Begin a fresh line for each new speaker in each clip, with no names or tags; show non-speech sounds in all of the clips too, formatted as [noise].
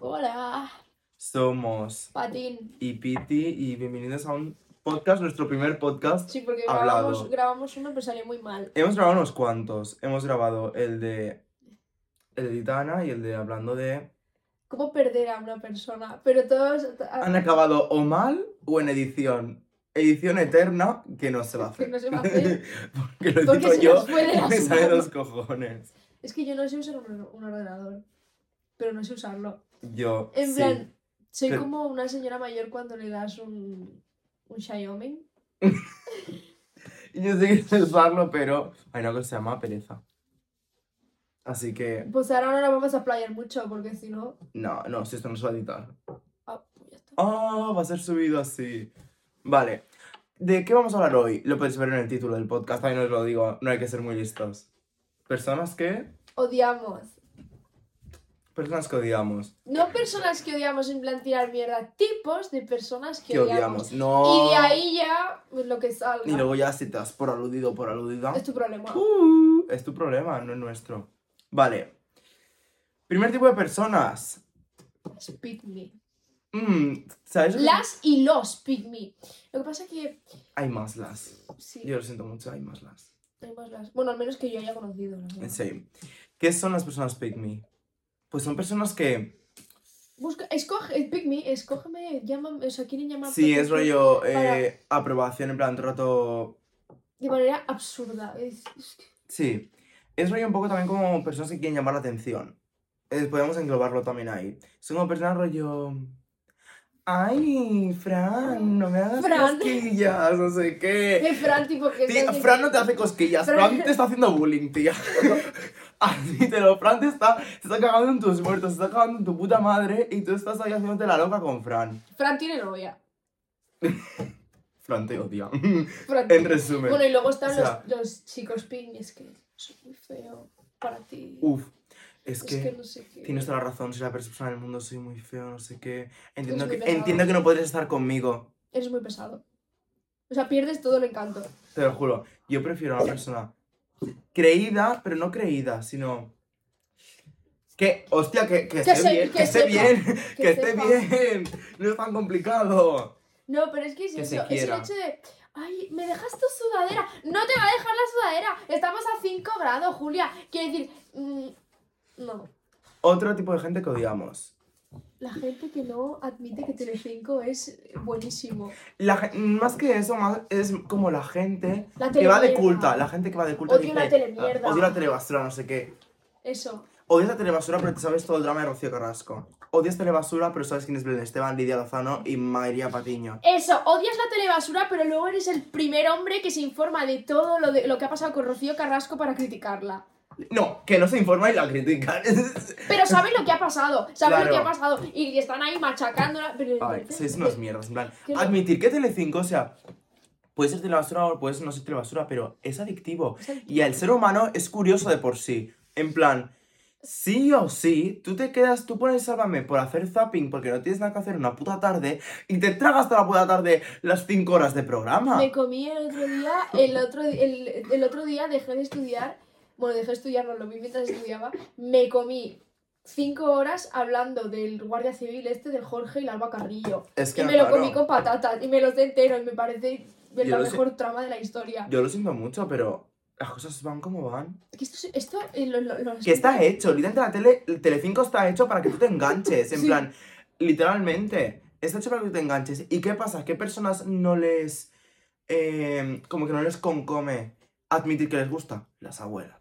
Hola,
Somos
Patín.
y Piti y bienvenidos a un podcast, nuestro primer podcast.
Sí, porque
Hablado.
grabamos, grabamos uno, pero salió muy mal.
Hemos grabado unos cuantos. Hemos grabado el de el de Titana y el de hablando de
¿Cómo perder a una persona? Pero todos.
han acabado o mal o en edición. Edición eterna que no se va a hacer.
Que no se va a hacer. [laughs]
Porque lo
Porque
digo
se
yo [laughs] me sale los cojones.
Es que yo no sé usar un ordenador. Pero no sé usarlo.
Yo
En
sí.
plan, soy
pero-
como una señora mayor cuando le das un. un Xiaomi.
Y [laughs] Yo sé que sé usarlo, pero hay una cosa que se llama pereza. Así que
Pues ahora no la vamos a playar mucho, porque si no.
no, no, si esto no se va a editar.
Ah, pues ya está.
Ah, va a ser subido así. Vale. ¿De qué vamos a hablar hoy? Lo podéis ver en el título del podcast, ahí no os lo digo, no hay que ser muy listos. Personas que...
Odiamos.
Personas que odiamos.
No personas que odiamos en plan tirar mierda, tipos de personas que,
Que odiamos. No.
Y de ahí ya, pues lo que salga.
Y luego ya si te has por aludido por aludida...
Es tu problema.
Uh, es tu problema, no es nuestro. Vale. Primer tipo de personas.
Speak me.
Mm, ¿Sabes?
Las y los pick me. Lo que pasa es que.
Hay más las.
Sí,
Yo lo siento mucho, hay más las.
hay más las. Bueno, al menos que yo haya conocido. verdad.
Sí. ¿Qué son las personas pick me? Pues son personas que...
Busca, escoge, pick me, escógeme, llámame, o sea, quieren llamar.
Sí, es rollo
para-
eh, aprobación, en plan trato
De manera absurda. Es-
Sí, es rollo un poco también como personas que quieren llamar la atención. Eh, podemos englobarlo también ahí. Son como personas rollo... Ay, Fran, no me hagas
Fran.
cosquillas, no sé qué.
Eh, [laughs] Fran, tipo que.
Tía, Fran no te hace cosquillas,
Fran-
Fran te está haciendo bullying, tía. [laughs] Admítelo, Fran te está, te está cagando en tus muertos, te está cagando en tu puta madre y tú estás ahí haciéndote la loca con Fran.
Fran tiene novia. [laughs]
Fran te odia.
Fran-
en resumen.
Bueno, y luego están
O sea-
los, los chicos ping, y es que soy muy feo para ti.
Uf, es
es
que...
que no sé qué.
Tienes toda la razón, soy la persona del mundo, soy muy feo, no sé qué. Entiendo, que,
pesado.
entiendo que no podrías estar conmigo,
Eres muy pesado. O sea, pierdes todo el encanto.
te lo juro. Yo prefiero a una [laughs] persona creída, pero no creída, sino... Que, hostia, que, que,
Que
esté
se-
bien,
que
esté bien,
que
esté bien. No es tan complicado.
No, pero es que es
Que se
eso. Es el hecho de. Ay, me dejas tu sudadera. No te va a dejar la sudadera. Estamos a 5 grados, Julia. Quiero decir. mm, no.
Otro tipo de gente que odiamos.
La gente que no admite que Telecinco es buenísimo.
La, más que eso, más es como la gente
La
que va de culta. La gente que va de culta
Odio la
dice,
telemierda.
"Ah, Odio la telebasura, no sé qué.
Eso.
Odias la telebasura, pero te sabes todo el drama de Rocío Carrasco. Odias telebasura, pero sabes quién es Belén Esteban, Lidia Lozano y María Patiño.
Eso, odias la telebasura, pero luego eres el primer hombre que se informa de todo lo, de, lo que ha pasado con Rocío Carrasco para criticarla.
No, que no se informa y la critican. [laughs]
Pero saben lo que ha pasado, saben lo que ha pasado y están ahí machacándola. Pero
Ay, sois unas mierdas, en plan. Admitir que Telecinco, o sea, puede ser telebasura o puede no ser telebasura, pero es adictivo.
Es adictivo.
Y el ser humano es curioso de por sí. En plan, sí o sí, tú te quedas, tú pones Sálvame por hacer zapping porque no tienes nada que hacer una puta tarde y te tragas toda la puta tarde las 5 horas de programa.
Me comí el otro día, el otro, el, el otro día dejé de estudiar, bueno, dejé de estudiar, no lo vi mientras estudiaba, me comí cinco horas hablando del guardia civil este, del Jorge y la Alba Carrillo.
Es que
Y me lo
claro,
comí con patatas y me lo sé entero y me parece
Yo
la
lo
mejor trama de la historia.
Yo lo siento mucho, pero las cosas van como van.
Que esto, es- esto eh, lo, lo- lo-
Que está hecho, literalmente la tele, el Telecinco está hecho para que tú te enganches, en
Sí.
plan, literalmente, está hecho para que tú te enganches. ¿Y qué pasa? ¿Qué personas no les, eh, como que no les concome admitir que les gusta? Las abuelas.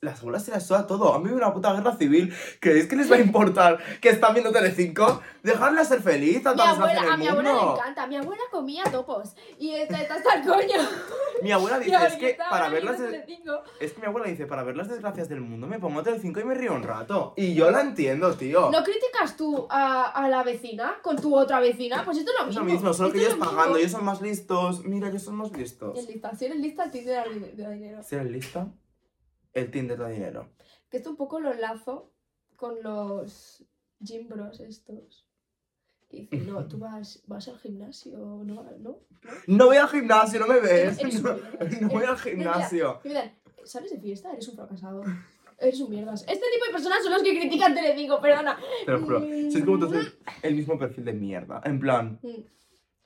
Las abuelas se las suda todo. A mí una puta guerra civil. ¿Creéis que les va a importar que están viendo Telecinco? Dejarla ser feliz a
Mi abuela,
desgracia
a mi abuela le encanta, mi abuela comía topos y está, está hasta el [laughs] coño.
Mi abuela dice, es que para ver las...
en.
Es que mi abuela dice, para ver las desgracias del mundo me pongo Telecinco y me río un rato. Y yo la entiendo, tío.
¿No criticas tú a, a la vecina con tu otra vecina? Pues esto es lo
Es
mismo.
lo mismo, solo que ellos
es lo
pagando,
mismo.
ellos son más listos. Mira, ellos son más listos.
En lista, si eres lista, el Tinder da dinero.
Si eres lista, el Tinder da dinero.
Que esto un poco lo enlazo con los gym bros estos. Que dicen, no, tú [laughs] vas, vas al gimnasio, no, ¿no?
No voy al gimnasio, no me ves.
Eres-
No, no voy al gimnasio.
Me dan, ¿sales de fiesta? Eres un fracasado. Eres un mierdas. Este tipo de personas son los que critican Telecinco, perdona.
Te lo juro.
Mm.
Sois como todos el, el mismo perfil de mierda. En plan,
Mm.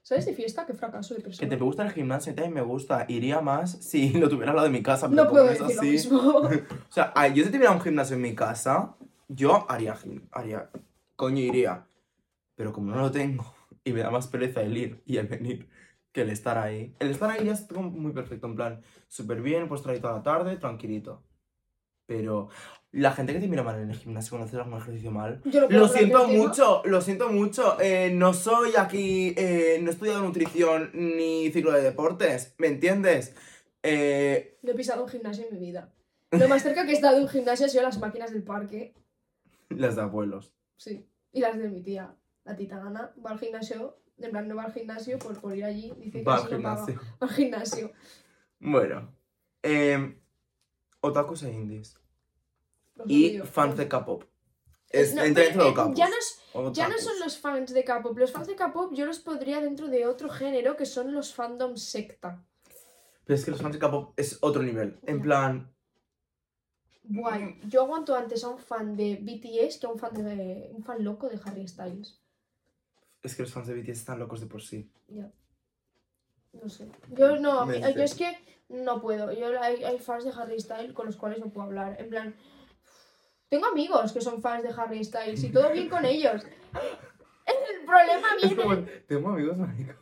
¿Sabes de fiesta? Qué fracaso de
que
persona.
te gusta el gimnasio también me gusta. Iría más si [laughs] lo tuviera al lado de mi casa. Pero
No puedo decir lo
así.
mismo. [laughs]
O sea, yo si tuviera un gimnasio en mi casa, yo haría haría, coño, iría. Pero como no lo tengo y me da más pereza el ir y el venir que el estar ahí. El estar ahí ya es muy perfecto, en plan, súper bien, puedo estar ahí toda la tarde, tranquilito. Pero la gente que te mira mal en el gimnasio cuando haces algún ejercicio mal,
Yo
lo siento mucho, lo siento mucho. eh, no soy aquí, eh, no he estudiado nutrición ni ciclo de deportes, ¿me entiendes? Eh,
No he pisado un gimnasio en mi vida. Lo más cerca que he estado de un gimnasio ha sido las máquinas del parque.
las de abuelos.
Sí. Y las de mi tía. La tita Ana va al gimnasio. En plan, no va al gimnasio por, por ir allí. Dice que
Va al
así no paga.
gimnasio.
Va al gimnasio.
Bueno, eh, otakus e indies. Y fans de K-pop. Es,
No,
entra dentro de
eh, ya, no es- ya no son los fans de K-pop. Los fans de K-pop yo los podría dentro de otro género que son los fandom secta.
Pero es que los fans de K-pop es otro nivel. En plan,
Guay. Yo aguanto antes a un fan de BTS que a un fan de un fan loco de Harry Styles.
es que los fans de BTS están locos de por sí.
Ya. No sé. Yo no, yo es que no puedo. Yo hay, hay fans de Harry Styles con los cuales no puedo hablar. En plan, tengo amigos que son fans de Harry Styles y todo bien con [laughs] ellos. El problema
Es
viene.
como, tengo amigos maricos.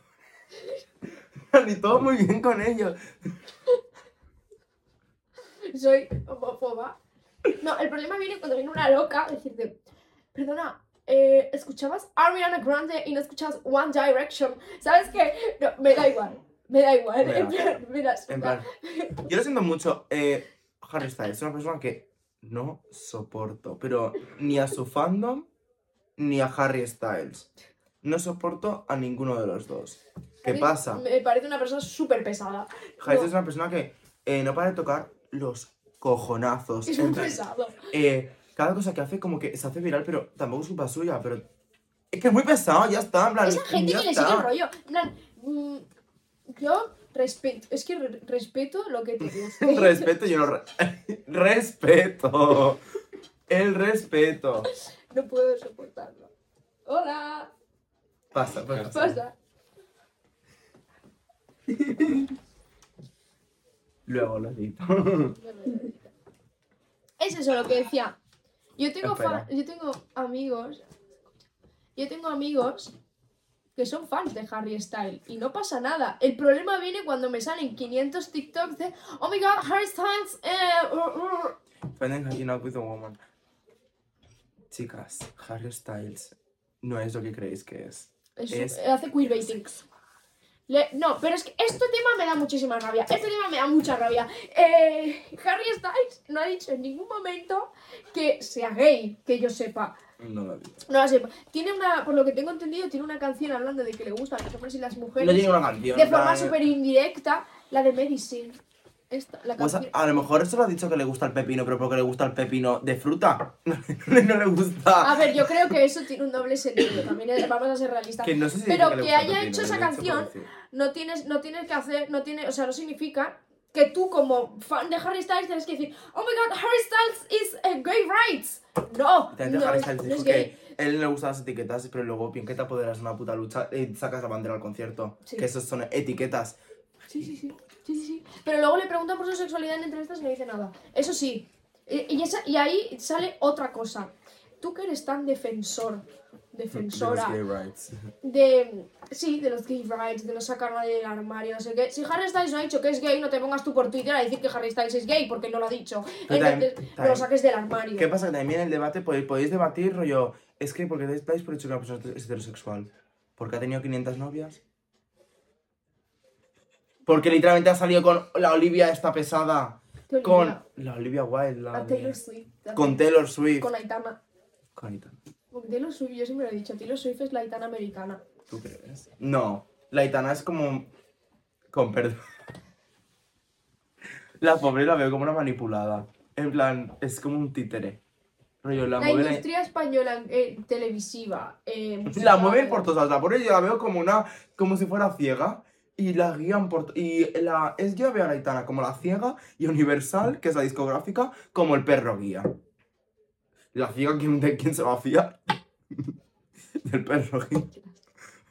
[laughs] Y todo muy bien con ellos.
Soy homófoba. No, el problema viene cuando viene una loca a decirte, perdona, eh, escuchabas Ariana Grande y no escuchabas One Direction. ¿Sabes qué? No, me da igual. Me da igual. En plan, mira,
En plan, yo lo siento mucho. Eh, Harry Styles es una persona que no soporto. Pero ni a su fandom ni a Harry Styles. No soporto a ninguno de los dos. ¿Qué pasa?
Me parece una persona súper pesada.
Harry
No.
Es una persona que eh, no para de tocar los cojonazos.
Es muy pesado.
eh, cada cosa que hace como que se hace viral, pero tampoco es culpa suya, pero... Es que es muy pesado, ya está, en plan...
Esa gente que le sigue
está.
el rollo. En plan, mm, yo respeto, es que re- respeto lo que te guste. [laughs]
Respeto, yo no... re- respeto. El respeto.
no puedo soportarlo. Hola,
Pasa,
¿qué
pasa.
pasa?
Luego lo edito.
Es eso lo que decía. Yo tengo, yo tengo amigos. Yo tengo amigos que son fans de Harry Styles y no pasa nada. El problema viene cuando me salen 500 TikToks de Oh my god, Harry Styles. Eh, uh, uh".
Finding hanging out with a woman. Chicas, Harry Styles no es lo que creéis que es.
Es-
Es-
hace queerbaiting. Le- no, pero es que este tema me da muchísima rabia. Este tema me da mucha rabia. Eh, Harry Styles no ha dicho en ningún momento que sea gay, que yo sepa.
No lo digo.
No sé. Tiene una, por lo que tengo entendido, tiene una canción hablando de que le gustan los hombres y las mujeres.
No tiene una canción.
de forma
plan-
súper indirecta, la de Medicine. Esta, la
Pues a, lo mejor eso lo ha dicho que le gusta el pepino, pero porque le gusta el pepino de fruta. [laughs] no le gusta.
A ver, yo creo que eso tiene un doble sentido. También es- vamos a ser realistas.
Que no sé si
Pero que
el
haya hecho esa canción, no tienes, no tienes que hacer, no tiene, o sea, no significa que tú como fan de Harry Styles tienes que decir, oh my god, Harry Styles is eh, gay rights. No, no,
Harry
es-
Styles dijo
es
que
gay.
a él le gustan las etiquetas, pero luego bien que te apoderas de una puta lucha y sacas la bandera al concierto.
Sí.
Que esos son etiquetas.
Sí, sí, sí, sí, sí, sí. Pero luego le preguntan por su sexualidad en entrevistas y no dice nada. Eso sí. Y, y esa- y ahí sale otra cosa. Tú que eres tan defensor, defensora
De los gay rights.
de sí, de los gay rights, de no sacar nadie del armario, no sé qué. Si Harry Styles no ha dicho que es gay, no te pongas tú por Twitter a decir que Harry Styles es gay porque no lo ha dicho.
Pero
Entonces, no lo saques del armario.
¿Qué pasa? Que también en el debate podéis, podéis debatir, rollo, es que porque dais por hecho que una persona es heterosexual. Porque ha tenido 500 novias. Porque literalmente ha salido con la Olivia esta pesada. Con la Olivia Wilde. La
Taylor Swift.
Con Taylor Swift.
Con Aitana.
Con Aitana.
Porque Taylor Swift, yo siempre lo he dicho, Taylor Swift es la Aitana americana.
¿Tú crees? No. La Aitana es como... Con perdón. [laughs] La pobre la veo como una manipulada. En plan, es como un títere. Rollo, la,
La,
mueve...
industria española eh, televisiva. eh,
La mueven por todas lados. La pobre yo la veo como una... Como si fuera ciega. y la guían por... Y la, es, yo veo a Aitana como la ciega y Universal, que es la discográfica, como el perro guía. La ciega, ¿quién, ¿de quién se va a fiar? [laughs] Del perro. [laughs]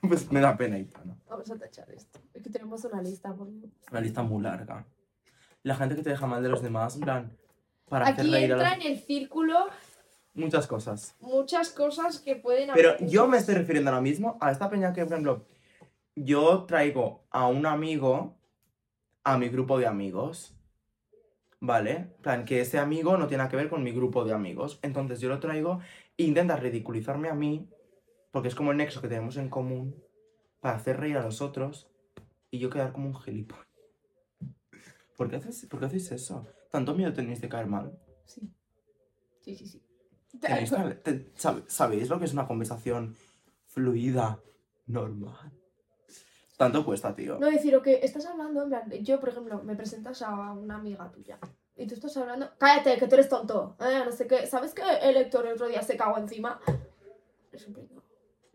Pues me da pena Aitana.
Vamos a tachar esto. Es que tenemos una lista. Por...
Una lista muy larga. La gente que te deja mal de los demás, en plan, para hacer
Aquí
a
entra
los-
en el círculo
Muchas cosas.
muchas cosas que pueden
Pero
haber.
yo me estoy refiriendo ahora mismo a esta peña que, por ejemplo, yo traigo a un amigo a mi grupo de amigos. ¿Vale? Plan, que ese amigo no tiene nada que ver con mi grupo de amigos. Entonces yo lo traigo e intenta ridiculizarme a mí, porque es como el nexo que tenemos en común, para hacer reír a los otros y yo quedar como un gilipollas. ¿Por qué, haces, ¿Por qué hacéis eso? ¿Tanto miedo tenéis de caer mal?
Sí. Sí, sí, sí.
¿Tenéis tal- te- sabe- ¿Sabéis lo que es una conversación fluida, normal? Tanto cuesta, tío.
No decir, o que estás hablando, en plan, yo, por ejemplo, me presentas a una amiga tuya. Y tú estás hablando, cállate, que tú eres tonto. eh, no sé qué. ¿Sabes que el Héctor el otro día se cagó encima? Eres un pringao.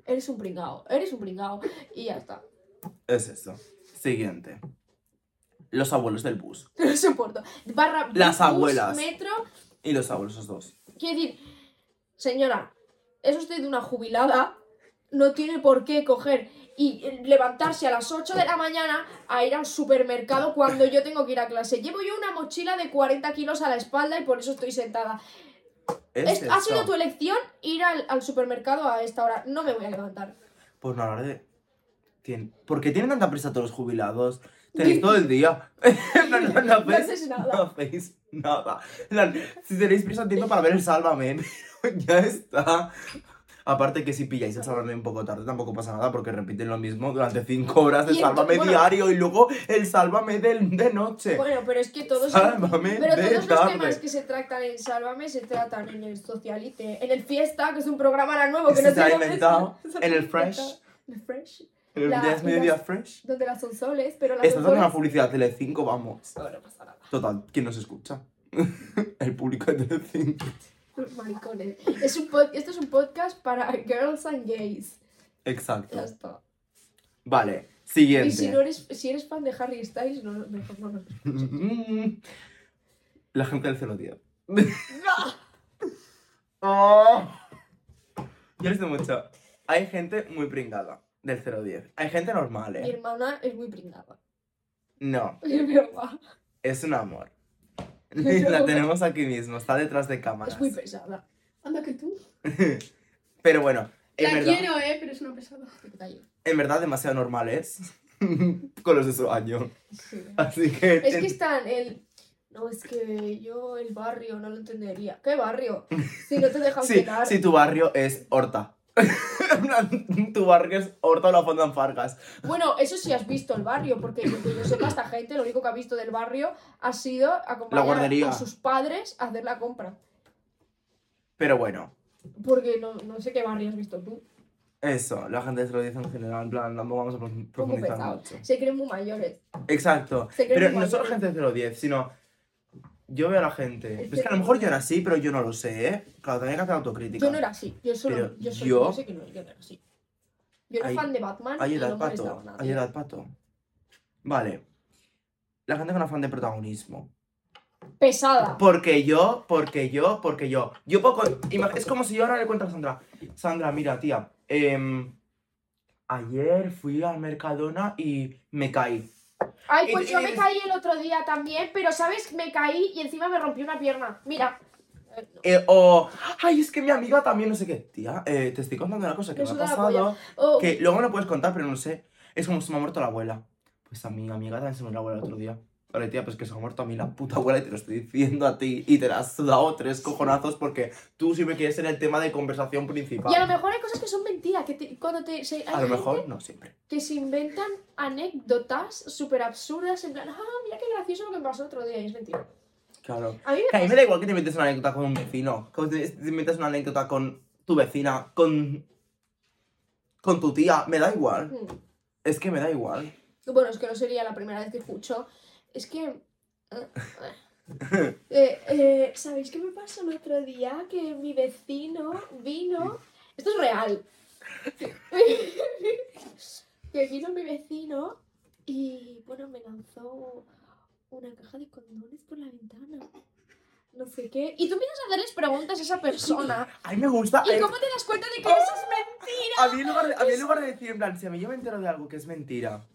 Eres un pringao. Eres un pringao. Y ya está.
Es eso. Siguiente. Los abuelos del bus. [laughs]
No soporto. Barra,
Las
bus,
abuelas.
metro.
Y los abuelos, los dos.
Quiero decir, señora, es usted una jubilada. No tiene por qué coger y levantarse a las 8 de la mañana a ir al supermercado cuando yo tengo que ir a clase. Llevo yo una mochila de 40 kilos a la espalda y por eso estoy sentada.
Es
Es- ha sido tu elección ir al, al supermercado a esta hora. No me voy a levantar.
Pues no, hora de... ¿Por qué tienen tanta prisa todos los jubilados? Tenéis todo el día. [laughs] no, no, no,
No
hacéis,
nada.
no hacéis nada. Si tenéis prisa, entiendo para ver el Sálvame. [laughs] ya está. Aparte que si pilláis el Sálvame un poco tarde tampoco pasa nada porque repiten lo mismo durante 5 horas de
Y
Sálvame
bueno.
diario y luego el Sálvame del, de noche.
Bueno, pero es que todos,
Sálvame
pero
de
todos los
tarde.
temas que se tratan en Sálvame se tratan en el Socialite, en el Fiesta, que es un programa ahora nuevo que no
se ha inventado,
está.
en el [laughs] Fresh.
el Fresh.
El
la- las-
fresh.
Donde las sonsoles, pero las
Estás dando una publicidad Telecinco, vamos.
No, no pasa nada.
Total, ¿quién nos escucha? [laughs] el público de Telecinco.
Los [laughs] maricones. Es un pod- Esto es un podcast para girls and gays.
Exacto.
Ya está.
Vale,
Y
siguiente.
si, no eres, si eres fan de Harry Styles, no, mejor no nos [laughs]
La gente del 010.
¡No!
Oh. Yo les digo mucho. Hay gente muy pringada del 010. Hay gente normal,
Mi
¿eh?
hermana es muy pringada.
No, [laughs]
Es verdad.
es un amor. [laughs] La tenemos aquí mismo, está detrás de cámaras.
Es muy pesada.
Anda que tú. [laughs]
Pero bueno, en
La
verdad,
quiero, eh, pero es una pesada.
En verdad demasiado normales. [laughs] Con los de su año.
Sí.
Así que...
Es que están el. No, es que yo el barrio no lo entendería. ¿Qué barrio? Si no te dejan
Sí, sí, tu barrio es Horta. Tu barrio es Horta la Fonda en Fargas.
Bueno, eso sí has visto el barrio, porque lo que yo sepa, esta gente lo único que ha visto del barrio ha sido acompañar a sus padres a hacer la compra.
Pero bueno,
Porque no, no sé qué barrio has visto tú.
eso, la gente se lo dice en general, en plan, no vamos a profundizar mucho.
Se creen muy mayores.
Exacto.
Creen
Pero
muy
no solo gente de 010, sino yo veo a la gente.
Es
Es que a lo mejor yo era así, pero yo no lo sé, ¿eh? Claro, también hay que hacer autocrítica.
Yo no era así. Yo solo. Yo,
yo
sé que no, yo no era así. Yo era
Hay-
fan de Batman
Hay edad,
no
pato. Hay edad, pato. Vale. La gente con afán de protagonismo.
Pesada.
Porque yo, porque yo, porque yo. Yo poco. Es como si yo ahora le cuento a Sandra. Sandra, mira, tía. em, ayer fui al Mercadona y me caí.
Ay, pues yo me caí el otro día también, pero ¿sabes? Me caí y encima me rompí una pierna. Mira. Eh, no.
O, ay, es que mi amiga también, no sé qué. Tía, eh, te estoy contando una cosa que
Me
me ha pasado.
Oh,
Que luego lo puedes contar, pero no sé. Es como si me ha muerto la abuela. Pues a mi amiga también se me murió la abuela el otro día. Vale, tía, pues que se ha muerto a mí la puta abuela y te lo estoy diciendo a ti. Y te la has dado tres cojonazos porque tú siempre quieres ser el tema de conversación principal.
Y a lo mejor hay cosas que son mentiras, que te- cuando te... se- hay
A lo mejor, no siempre.
que se inventan anécdotas súper absurdas, en plan, ah, mira qué gracioso lo que me pasó otro día, y es mentira.
Claro.
A mí me
Que a mí me da igual que te inventes una anécdota con un vecino. Que te te inventes una anécdota con tu vecina, con. con tu tía. Me da igual.
Mm.
Es que me da igual.
Bueno, es que no sería la primera vez que escucho. Es que... eh, [laughs] eh, eh, ¿Sabéis qué me pasó el otro día? Que mi vecino vino... Esto es real. [laughs] que vino mi vecino Y bueno, me lanzó una caja de condones por la ventana. No sé qué. Y tú empiezas a hacerles preguntas a esa persona.
A mí me gusta.
¿Y
eh,
cómo te das cuenta de que eso es mentira?
A mí, en lugar de, a mí en lugar de decir, en plan, si a mí yo me entero de algo que es mentira,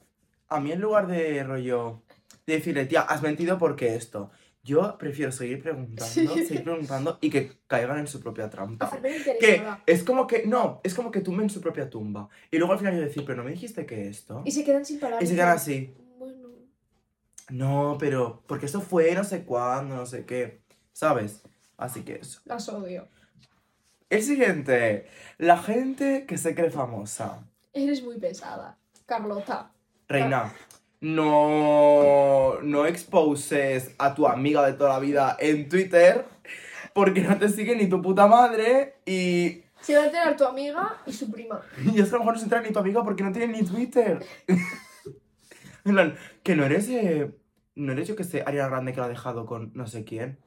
a mí en lugar de rollo, de decirle, tía, has mentido porque esto, yo prefiero seguir preguntando,
Sí.
seguir preguntando y que caigan en su propia trampa. Que es como que, no, es como que tumben su propia tumba. Y luego al final yo decir, pero no me dijiste que esto.
Y se quedan sin palabras.
Y se quedan así,
Bueno.
no, pero, porque esto fue no sé cuándo, no sé qué, ¿sabes? Así que eso.
Las odio.
El siguiente, la gente que se cree famosa.
Eres muy pesada. Carlota.
Reina, no, no exposes a tu amiga de toda la vida en Twitter porque no te sigue ni tu puta madre y,
Se va a enterar tu amiga y su prima. [laughs]
y es que a lo mejor no se entera ni tu amiga porque no tiene ni Twitter. [laughs] que no eres, eh, no eres yo que sé, Ariana Grande que lo ha dejado con no sé quién.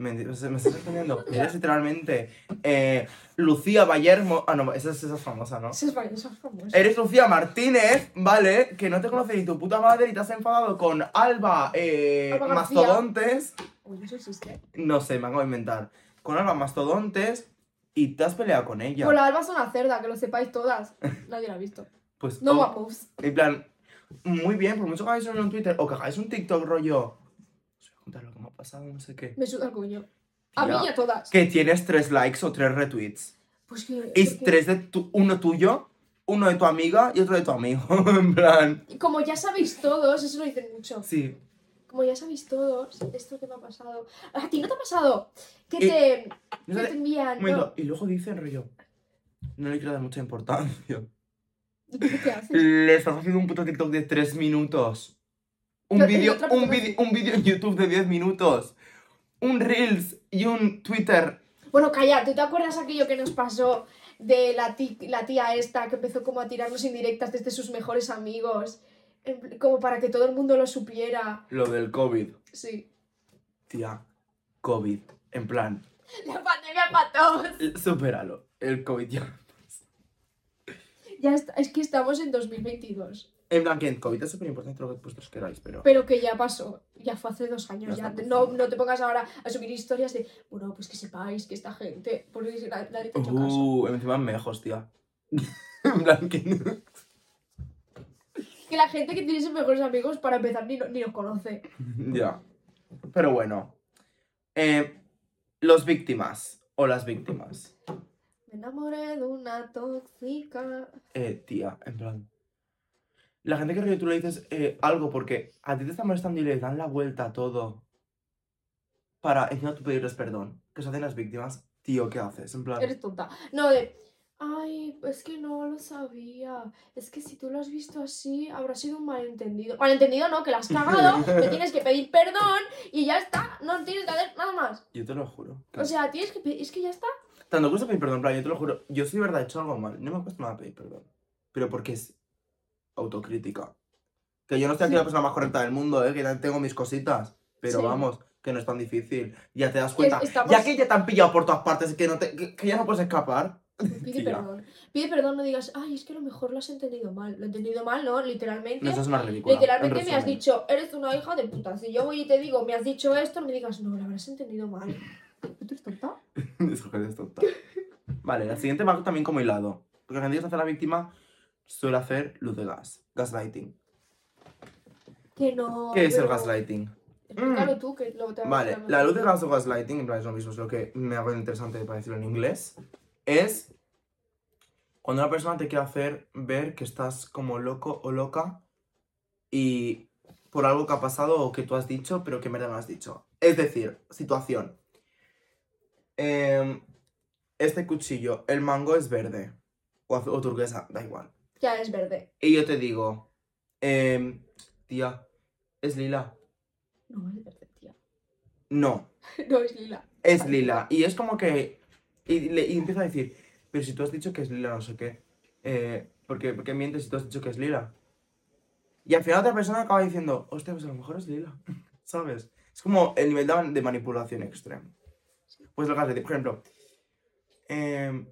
Me, me estás entendiendo. Eres literalmente eh, Lucía Vallermo. Ah, no, esa es, esa es famosa, ¿no?
Esa es, esa es famosa.
Eres Lucía Martínez, ¿vale? Que no te conoce ni tu puta madre y te has enfadado con Alba, eh,
Alba.
Mastodontes.
Uy, eso existe.
No sé, me acabo de inventar. Con Alba Mastodontes y te has peleado con ella.
Pues la Alba es una cerda, que lo sepáis todas. Nadie la ha visto.
Pues,
No
oh. En plan, muy bien, por mucho que hagáis un Twitter o que hagáis un TikTok rollo. Os voy a contar lo que me pasado, no sé qué.
Me suda el coño. A mí y a todas.
Que tienes tres likes o tres retweets.
Pues que.
Y
porque-
tres de tu, uno tuyo, uno de tu amiga y otro de tu amigo. [laughs] en plan.
Como ya sabéis todos, eso lo dicen mucho.
Sí.
Como ya sabéis todos, esto que me ha pasado. ¿A ti no te ha pasado? Que
Y-
te,
No
que te envían.
Un momento,
No,
y luego dicen rollo. No le quiero dar mucha importancia.
¿Qué haces?
Le estás haciendo un puto TikTok de 3 minutos. Un
Pero, ¿y
vídeo,
otra
un vídeo, un en YouTube de 10 minutos. Un Reels y un Twitter.
Bueno, calla, ¿tú te acuerdas aquello que nos pasó de la, tía esta que empezó como a tirarnos indirectas desde sus mejores amigos? Como para que todo el mundo lo supiera.
Lo del COVID.
Sí.
Tía, COVID. En plan,
La pandemia para todos.
supéralo. El COVID ya.
Ya está, es que estamos en 2022.
En plan, que el COVID es súper importante lo que vosotros queráis, pero.
Pero que ya pasó. Ya fue hace dos años.
Ya
Ya, no, no te pongas ahora a subir historias de, bueno, pues que sepáis que esta gente. Porque la- nadie te ha hecho caso.
Uh, encima mejos, tía. [laughs] en plan, que.
Que la gente que tiene sus mejores amigos, para empezar, ni, ni los conoce. [laughs]
Ya. Pero bueno. Eh, los víctimas. O las víctimas.
Me enamoré de una tóxica.
Eh, tía, en plan. La gente que tú le dices eh, algo porque a ti te está molestando y le dan la vuelta a todo. Para encima tú pedirles perdón. Que se hacen las víctimas. Tío, ¿qué haces? En plan.
Eres tonta. No, de. Ay, es que no lo sabía. Es que si tú lo has visto así, habrá sido un malentendido. Malentendido no, que la has [laughs] cagado, me tienes que pedir perdón y ya está. No tienes que hacer nada más.
Yo te lo juro.
O sea, tienes que pedir. Es que ya está.
Tanto cuesta pedir perdón, plan, yo te lo juro. Yo soy de verdad he hecho algo mal. No me cuesta nada pedir perdón. Pero porque es autocrítica. Que yo no estoy aquí
Sí.
la persona más correcta del mundo, ¿eh? Que ya tengo mis cositas. Pero
Sí.
vamos, que no es tan difícil. Ya te das cuenta.
estamos-
Ya que ya te han pillado por todas partes, que, no te, que, que ya no puedes escapar.
Pide [laughs] perdón. Pide perdón, no digas, ay, es que a lo mejor lo has entendido mal. Lo he entendido mal, ¿no? Literalmente.
No, eso es una ridícula.
Literalmente
en
me has dicho, eres una hija de puta. Si yo voy y te digo, me has dicho esto, no me digas, no, lo habrás entendido mal. [laughs] ¿Tú eres tonta? [laughs]
Eso que es tonta. Vale, la siguiente va también como hilado. Porque la gente se hace la víctima suele hacer luz de gas. Gaslighting.
Que no.
¿Qué es el
pero-
gaslighting?
Explícalo tú, que luego te
Vale, la luz de gas o gaslighting, en plan es lo mismo, es lo que me hago interesante para decirlo en inglés, es cuando una persona te quiere hacer ver que estás como loco o loca y por algo que ha pasado o que tú has dicho, pero que en verdad no has dicho. Es decir, situación. Em, este cuchillo, el mango es verde o, o turquesa, da igual.
Ya es verde.
Y yo te digo, em, tía, es lila.
No, es verde, tía.
No, [laughs]
No es lila.
es lila. Y es como que. Y, le, y empieza a decir, pero si tú has dicho que es lila, no sé qué. Eh, ¿por, qué, por qué mientes si tú has dicho que es lila? Y al final otra persona acaba diciendo, hostia, pues a lo mejor es lila. [laughs] ¿Sabes? Es como el nivel de, manipulación extremo. Pues lo que has de decir, por ejemplo. em,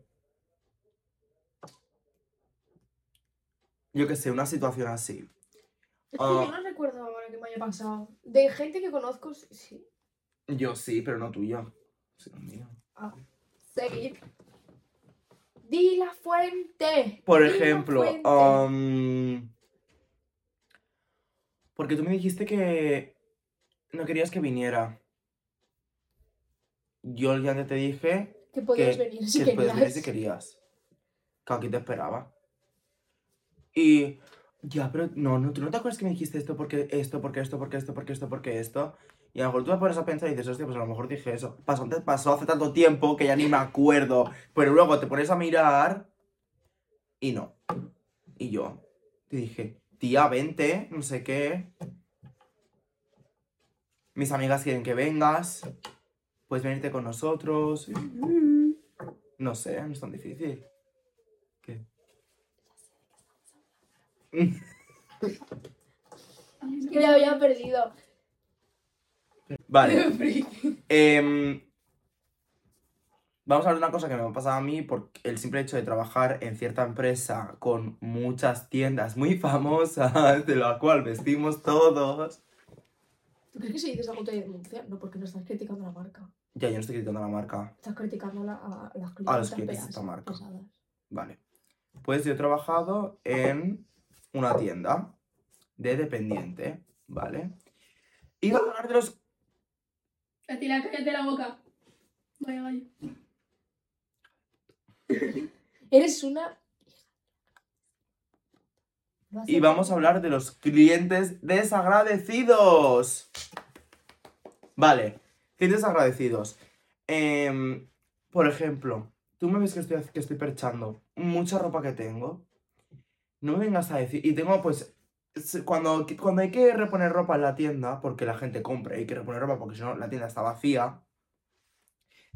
yo qué sé, una situación así.
Es que
Ah.
yo no recuerdo ahora que me haya pasado. De gente que conozco, sí.
Yo sí, pero no tuyo. Sí, no mío.
Seguir. Di la fuente.
Por
Di
ejemplo,
fuente.
um, porque tú me dijiste que no querías que viniera. Yo el día antes te dije
que podías
que,
venir si
que puedes venir
querías.
si querías. Que aquí te esperaba. Y ya, pero no, no, tú no te acuerdas que me dijiste esto porque esto, porque esto, porque esto, porque esto, porque esto. Y a lo mejor tú te pones a pensar y dices, hostia, pues a lo mejor dije eso. Pasó, antes- pasó hace tanto tiempo que ya ni me acuerdo. Pero luego te pones a mirar y no. Y yo te dije, tía, vente, no sé qué. Mis amigas quieren que vengas. Puedes venirte con nosotros. No sé, no es tan difícil. ¿Qué?
Es que me había perdido.
Vale. [laughs] em, vamos a hablar de una cosa que me ha pasado a mí por el simple hecho de trabajar en cierta empresa con muchas tiendas muy famosas, de la cual vestimos todos.
¿Tú crees que si dices algo te denuncian? No, porque no estás criticando la marca.
Ya, yo no estoy criticando la marca.
Estás criticando la- a, las clientes.
A los clientes de esta marca. Vale. Pues yo he trabajado en una tienda de dependiente, ¿vale? Y vamos a hablar de los
Atila, cállate la boca. Vaya gallo.
Eres una.
Y vamos a hablar de los clientes desagradecidos. Vale, clientes agradecidos. Em, por ejemplo, tú me ves que estoy, que estoy perchando mucha ropa que tengo. No me vengas a decir. Y tengo, pues. Cuando, cuando hay que reponer ropa en la tienda, porque la gente compra hay que reponer ropa porque si no la tienda está vacía,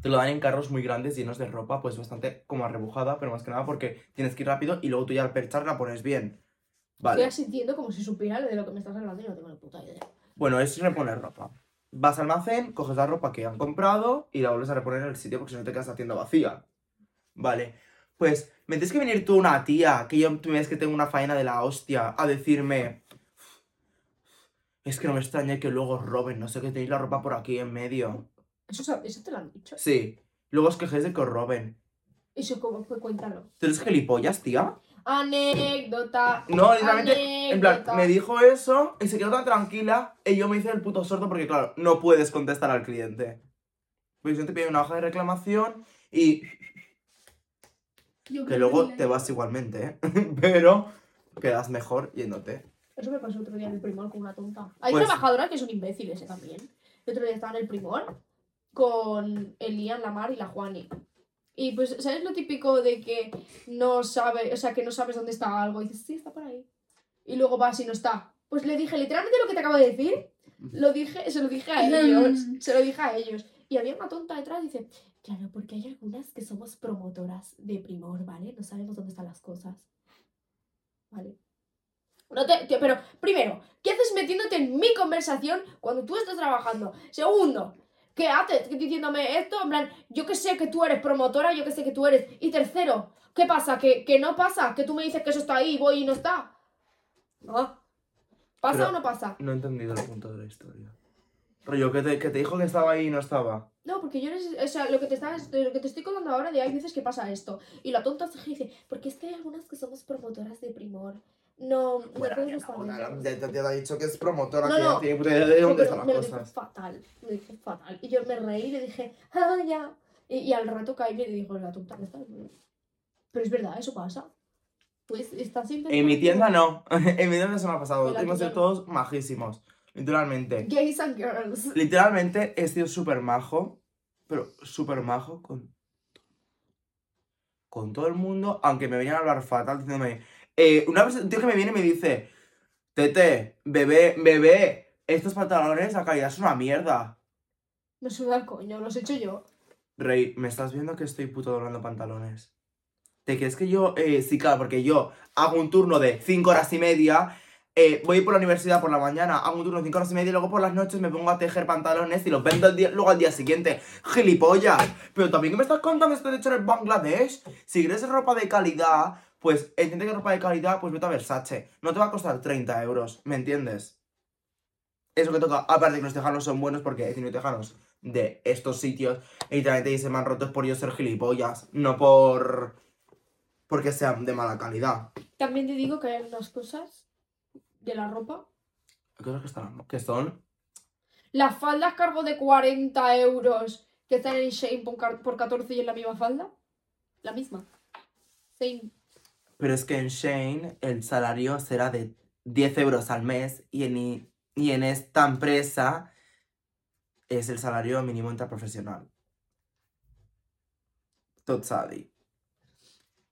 te lo dan en carros muy grandes llenos de ropa, pues bastante como arrebujada, pero más que nada porque tienes que ir rápido y luego tú ya al perchar la pones bien. Vale.
Estoy asintiendo como si supiera de lo que me estás hablando y no tengo ni puta idea.
Bueno, es reponer ropa. Vas al almacén, coges la ropa que han comprado y la vuelves a reponer en el sitio porque si no te quedas la tienda vacía. Vale. Pues, me tienes que venir tú una tía, que yo tú ves que tengo una faena de la hostia, a decirme... Es que no me extraña que luego os roben, no sé que tenéis la ropa por aquí en medio.
Eso, eso te lo han dicho.
Sí. Luego os quejéis de que os roben.
Eso, ¿cómo fue? Cuéntalo.
¿Tú eres gilipollas, tía?
Anécdota.
No, literalmente, en plan, me dijo eso y se quedó tan tranquila y yo me hice el puto sordo porque, claro, no puedes contestar al cliente. Pues yo te pide una hoja de reclamación y
Yo
que
creo
luego te vas igualmente, ¿eh? [laughs] Pero quedas mejor yéndote.
Eso me pasó otro día en el primor con una tonta. Hay
Pues-
trabajadoras que son imbéciles eh, también. El otro día estaba en el primor con el Ian, la Mar y la Juani. Y pues, ¿sabes lo típico de que no sabe, o sea, que no sabes dónde está algo? Y dices, sí, está por ahí. Y luego vas y no está. Pues le dije literalmente lo que te acabo de decir. Lo dije, se lo dije a [laughs] ellos. se lo dije a ellos. Y había una tonta detrás y dice, claro, porque hay algunas que somos promotoras de primor, ¿vale? No sabemos dónde están las cosas. ¿Vale? No te, te- pero, primero, ¿qué haces metiéndote en mi conversación cuando tú estás trabajando? Segundo, ¿qué haces diciéndome esto? En plan, yo que sé que tú eres promotora, yo que sé que tú eres. Y tercero, ¿qué pasa? ¿Que, que no pasa? ¿Que tú me dices que eso está ahí, voy y no está? ¿No? ¿Pasa
Pero-
o no pasa?
No he entendido el punto de la historia. Rollo, que te, que te dijo que estaba ahí y no estaba.
No, porque yo les- o sea, lo que te estaba, lo que te estoy contando ahora de hay veces que pasa esto. Y la tonta se dice, porque es que hay algunas que somos promotoras de primor. No, no
Bueno, ya, no, ya te ha dicho que es promotora,
No,
que
no.
ya tiene puta idea de
No,
dónde están
me
las
lo dijo
cosas.
fatal, me lo dijo fatal. Y yo me reí y le dije, [laughs] ah, ya. Y, y al rato caí y me dijo, la tonta no está. Pero es verdad, eso pasa. Pues está siempre.
En mi tienda no. [laughs] en mi tienda se me ha pasado.
En la
Hemos sido todos majísimos. Literalmente.
Gays and girls.
Literalmente he sido súper majo. Pero súper majo con. Con todo el mundo. Aunque me venían a hablar fatal diciéndome. eh, una vez un tío que me viene y me dice. Tete, bebé, bebé. Estos pantalones, la calidad es una mierda.
Me suda el coño, los he hecho yo.
Rey, ¿me estás viendo que estoy puto doblando pantalones? ¿Te crees que yo, eh, sí, claro, porque yo hago un turno de 5 horas y media, eh, voy por la universidad por la mañana, hago un turno de 5 horas y media y luego por las noches me pongo a tejer pantalones y los vendo el día- luego al día siguiente. ¡Gilipollas! Pero también que me estás contando esto de hecho en Bangladesh. Si quieres ropa de calidad, pues entiende que ropa de calidad, pues vete a Versace. No te va a costar 30 euros, ¿me entiendes? Eso que toca, aparte que los tejanos son buenos porque he tenido tejanos de estos sitios y literalmente se me han roto por yo ser gilipollas, no por... porque sean de mala calidad.
También te digo que hay unas cosas de la ropa.
Hay cosas que están, que son
Las faldas cargo de 40 euros que están en Shane por car- por 14 y en la misma falda. La misma. Same.
Pero es que en Shane el salario será de 10 euros al mes y en, y en esta empresa es el salario mínimo interprofesional. Totsadi.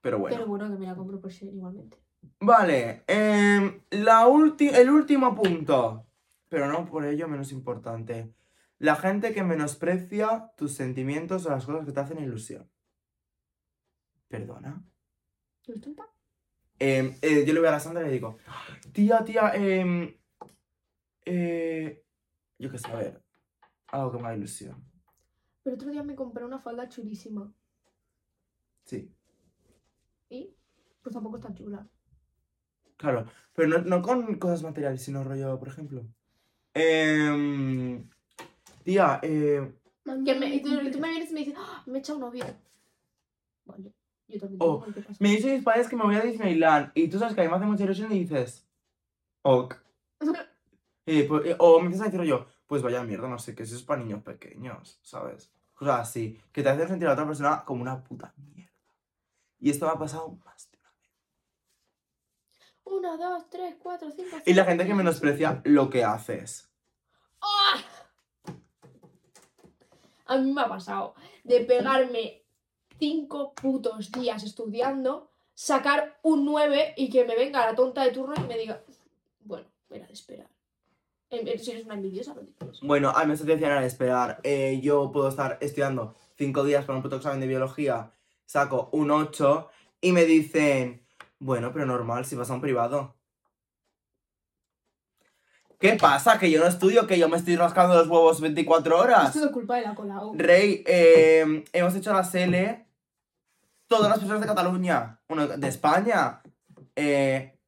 Pero bueno.
Pero bueno, que me la compro por Shane igualmente.
Vale, em, la el último punto, pero no por ello menos importante. La gente que menosprecia tus sentimientos o las cosas que te hacen ilusión. ¿Perdona?
¿Tú tonta?
Em, eh, yo le voy a la Sandra y le digo, tía, tía, em, eh, yo qué sé, a ver, algo que me haga ilusión.
Pero otro día me compré una falda chulísima.
Sí,
Y pues tampoco está chula.
Claro, pero no, no con cosas materiales, sino rollo, por ejemplo. Em, tía, eh,
Que me, y tú, y tú me vienes y me dices, "Ah, me he echado un novio. Vale. Yo también
Oh,
tengo, ¿y qué pasa?
me dicen mis padres que me voy a Disneyland y tú sabes que a mí me hace mucha ilusión y dices, ok. Y, [laughs] pues, y- o me empiezas a decir yo, pues vaya mierda, no sé qué, eso es para niños pequeños, ¿sabes? Cosas así, que te hacen sentir a la otra persona como una puta mierda. Y esto me ha pasado más de una vez.
Uno, dos, tres, cuatro, cinco.
Y la gente que menosprecia lo que haces.
¡Ah! A mí me ha pasado de pegarme cinco putos días estudiando, sacar un 9 y que me venga la tonta de turno y me diga, bueno, era de esperar. Si eres una envidiosa, dices.
Bueno, a mí me situación era esperar. Eh, yo puedo estar estudiando cinco días para un puto examen de biología, saco un 8 y me dicen, bueno, pero normal, si vas a un privado. ¿Qué pasa? Que yo no estudio, que yo me estoy rascando los huevos 24 horas.
Es todo culpa de la cola. oh.
Rey, eh, hemos hecho la SL. Todas las personas de Cataluña, bueno, de España. Eh,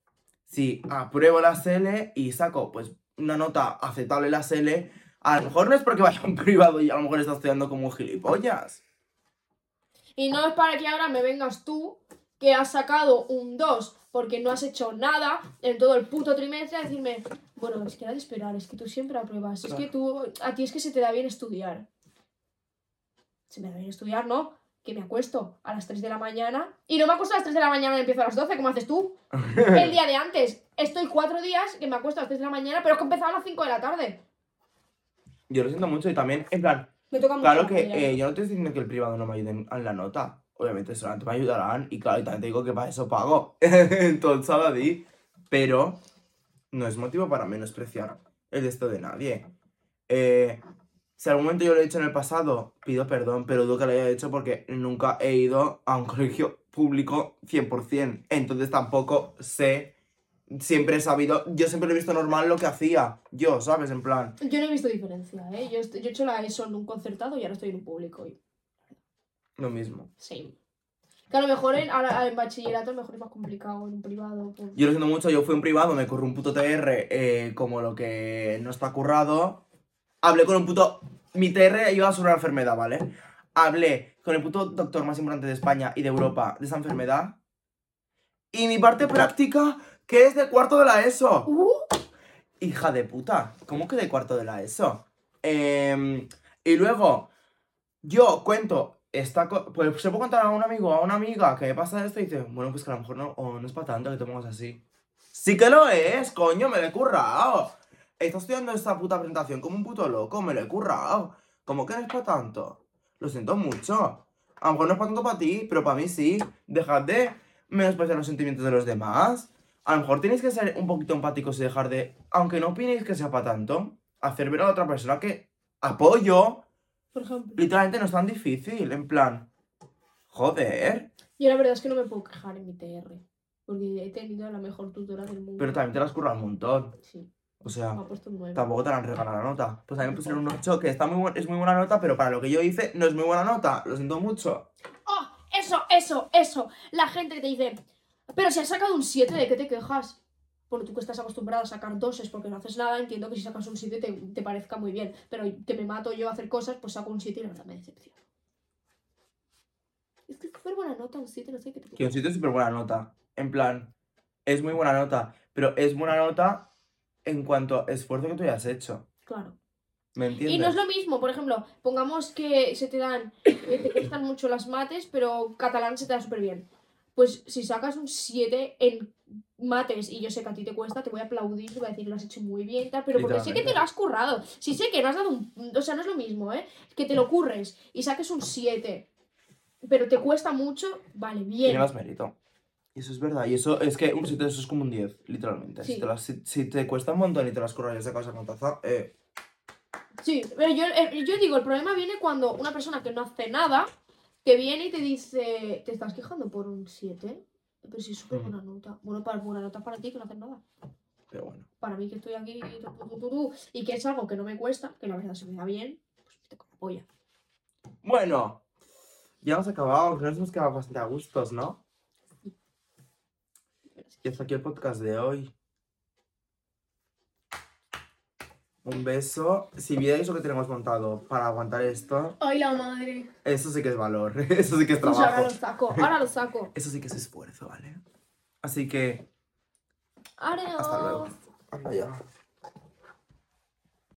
si apruebo la SL y saco pues una nota aceptable la SL, a lo mejor no es porque vaya a un privado y a lo mejor está estudiando como un gilipollas.
Y no es para que ahora me vengas tú, que has sacado un 2 porque no has hecho nada en todo el puto trimestre, a decirme, bueno, es que era de esperar, es que tú siempre apruebas, es que tú, a ti es que se te da bien estudiar. Se me da bien estudiar, ¿no? Que me acuesto a las 3 de la mañana y no me acuesto a las 3 de la mañana y empiezo a las 12, como haces tú. [laughs] El día de antes, estoy cuatro días que me acuesto a las 3 de la mañana, pero es que empezaba a las 5 de la tarde.
Yo lo siento mucho y también, en plan,
Me toca mucho
claro
la
que eh, yo no te estoy diciendo que el privado no me ayuden en la nota. Obviamente solamente me ayudarán y claro, y también te digo que para eso pago. [laughs] Entonces, Sabadí. Pero no es motivo para menospreciar el esto de nadie. Eh, si algún momento yo lo he hecho en el pasado, pido perdón, pero dudo que lo haya hecho porque nunca he ido a un [laughs] colegio público 100%. Entonces tampoco sé, siempre he sabido, yo siempre he visto normal lo que hacía. Yo, ¿sabes? En plan,
Yo no he visto diferencia, ¿eh? Yo, yo he hecho la ESO en un concertado y ahora estoy en un público. Y...
lo mismo.
Same. Que a lo mejor en, ahora en bachillerato a lo mejor es más complicado, en un privado. pues-
Yo lo siento mucho, yo fui a un privado, me corrí un puto TR eh, como lo que no está currado. Hablé con un puto... Mi TR iba sobre la enfermedad, ¿vale? Hablé con el puto doctor más importante de España y de Europa de esa enfermedad. Y mi parte práctica, que es de cuarto de la ESO.
¡Uh!
Hija de puta, ¿cómo que de cuarto de la ESO? Em, y luego, yo cuento, esta co- pues se puedo contar a un amigo o a una amiga que pasa esto y dice, bueno, pues que a lo mejor no, no es para tanto que pongas así. Sí que lo es, coño, me lo he currado. Está estudiando esta puta presentación como un puto loco, me lo he currado. ¿Cómo que no es para tanto? Lo siento mucho. A lo mejor no es para tanto para ti, pero para mí sí. Dejad de menospreciar los sentimientos de los demás. A lo mejor tenéis que ser un poquito empáticos y dejar de, aunque no opinéis que sea para tanto, hacer ver a la otra persona que apoyo
Por ejemplo.
literalmente no es tan difícil. En plan, joder.
Yo la verdad es que no me puedo quejar en mi TR. Porque he tenido la mejor tutora del mundo.
Pero también te las curras un montón.
Sí,
O sea,
me ha puesto un 9.
tampoco te la han regalado la nota. Pues a mí me pusieron un 8, que está muy bu- es muy buena nota, pero para lo que yo hice no es muy buena nota. Lo siento mucho.
¡Oh! Eso, eso, eso. La gente que te dice, pero si has sacado un 7, ¿de qué te quejas? Bueno, tú que estás acostumbrado a sacar doses porque no haces nada, entiendo que si sacas un 7 te, te parezca muy bien. Pero que me mato yo a hacer cosas, pues saco un 7 y la verdad me decepciona. Es que es súper buena nota, un 7, no sé qué te
Que un sitio es súper buena nota. En plan, es muy buena nota. Pero es buena nota en cuanto a esfuerzo que tú hayas hecho.
Claro.
¿Me entiendes?
Y no es lo mismo, por ejemplo, pongamos que se te dan, eh, te cuestan mucho las mates, pero catalán se te da súper bien. Pues si sacas un 7 en mates y yo sé que a ti te cuesta, te voy a aplaudir, te voy a decir que lo has hecho muy bien, tal, pero porque sé que te lo has currado. Si sé que no has dado un... O sea, no es lo mismo, ¿eh? Que te lo curres y saques un 7, pero te cuesta mucho, vale,
Tiene
bien.
más mérito. Y eso es verdad. Y eso es que un 7 eso es como un 10, literalmente. Si, te las- si- si te cuesta un montón y te las curras y sacas esa taza, eh,
Sí, pero yo, eh, yo digo, el problema viene cuando una persona que no hace nada, que viene y te dice, ¿te estás quejando por un 7? Pero si es súper buena nota. Bueno, para buena nota para ti que no haces nada.
pero bueno.
Para mí que estoy aquí tu, tu, tu, tu, tu, y que es algo que no me cuesta, que la verdad se me da bien, pues te con la polla.
Bueno, ya hemos acabado. Creo que nos hemos quedado bastante a gustos, ¿no? Y hasta aquí el podcast de hoy. Un beso. Si vierais lo que tenemos montado para aguantar esto,
Ay, la madre.
eso sí que es valor. [laughs] Eso sí que es
Pues ahora
trabajo.
lo saco, ahora lo saco. [laughs]
Eso sí que es esfuerzo, ¿vale? Así que,
Adiós.
hasta luego. Anda ya.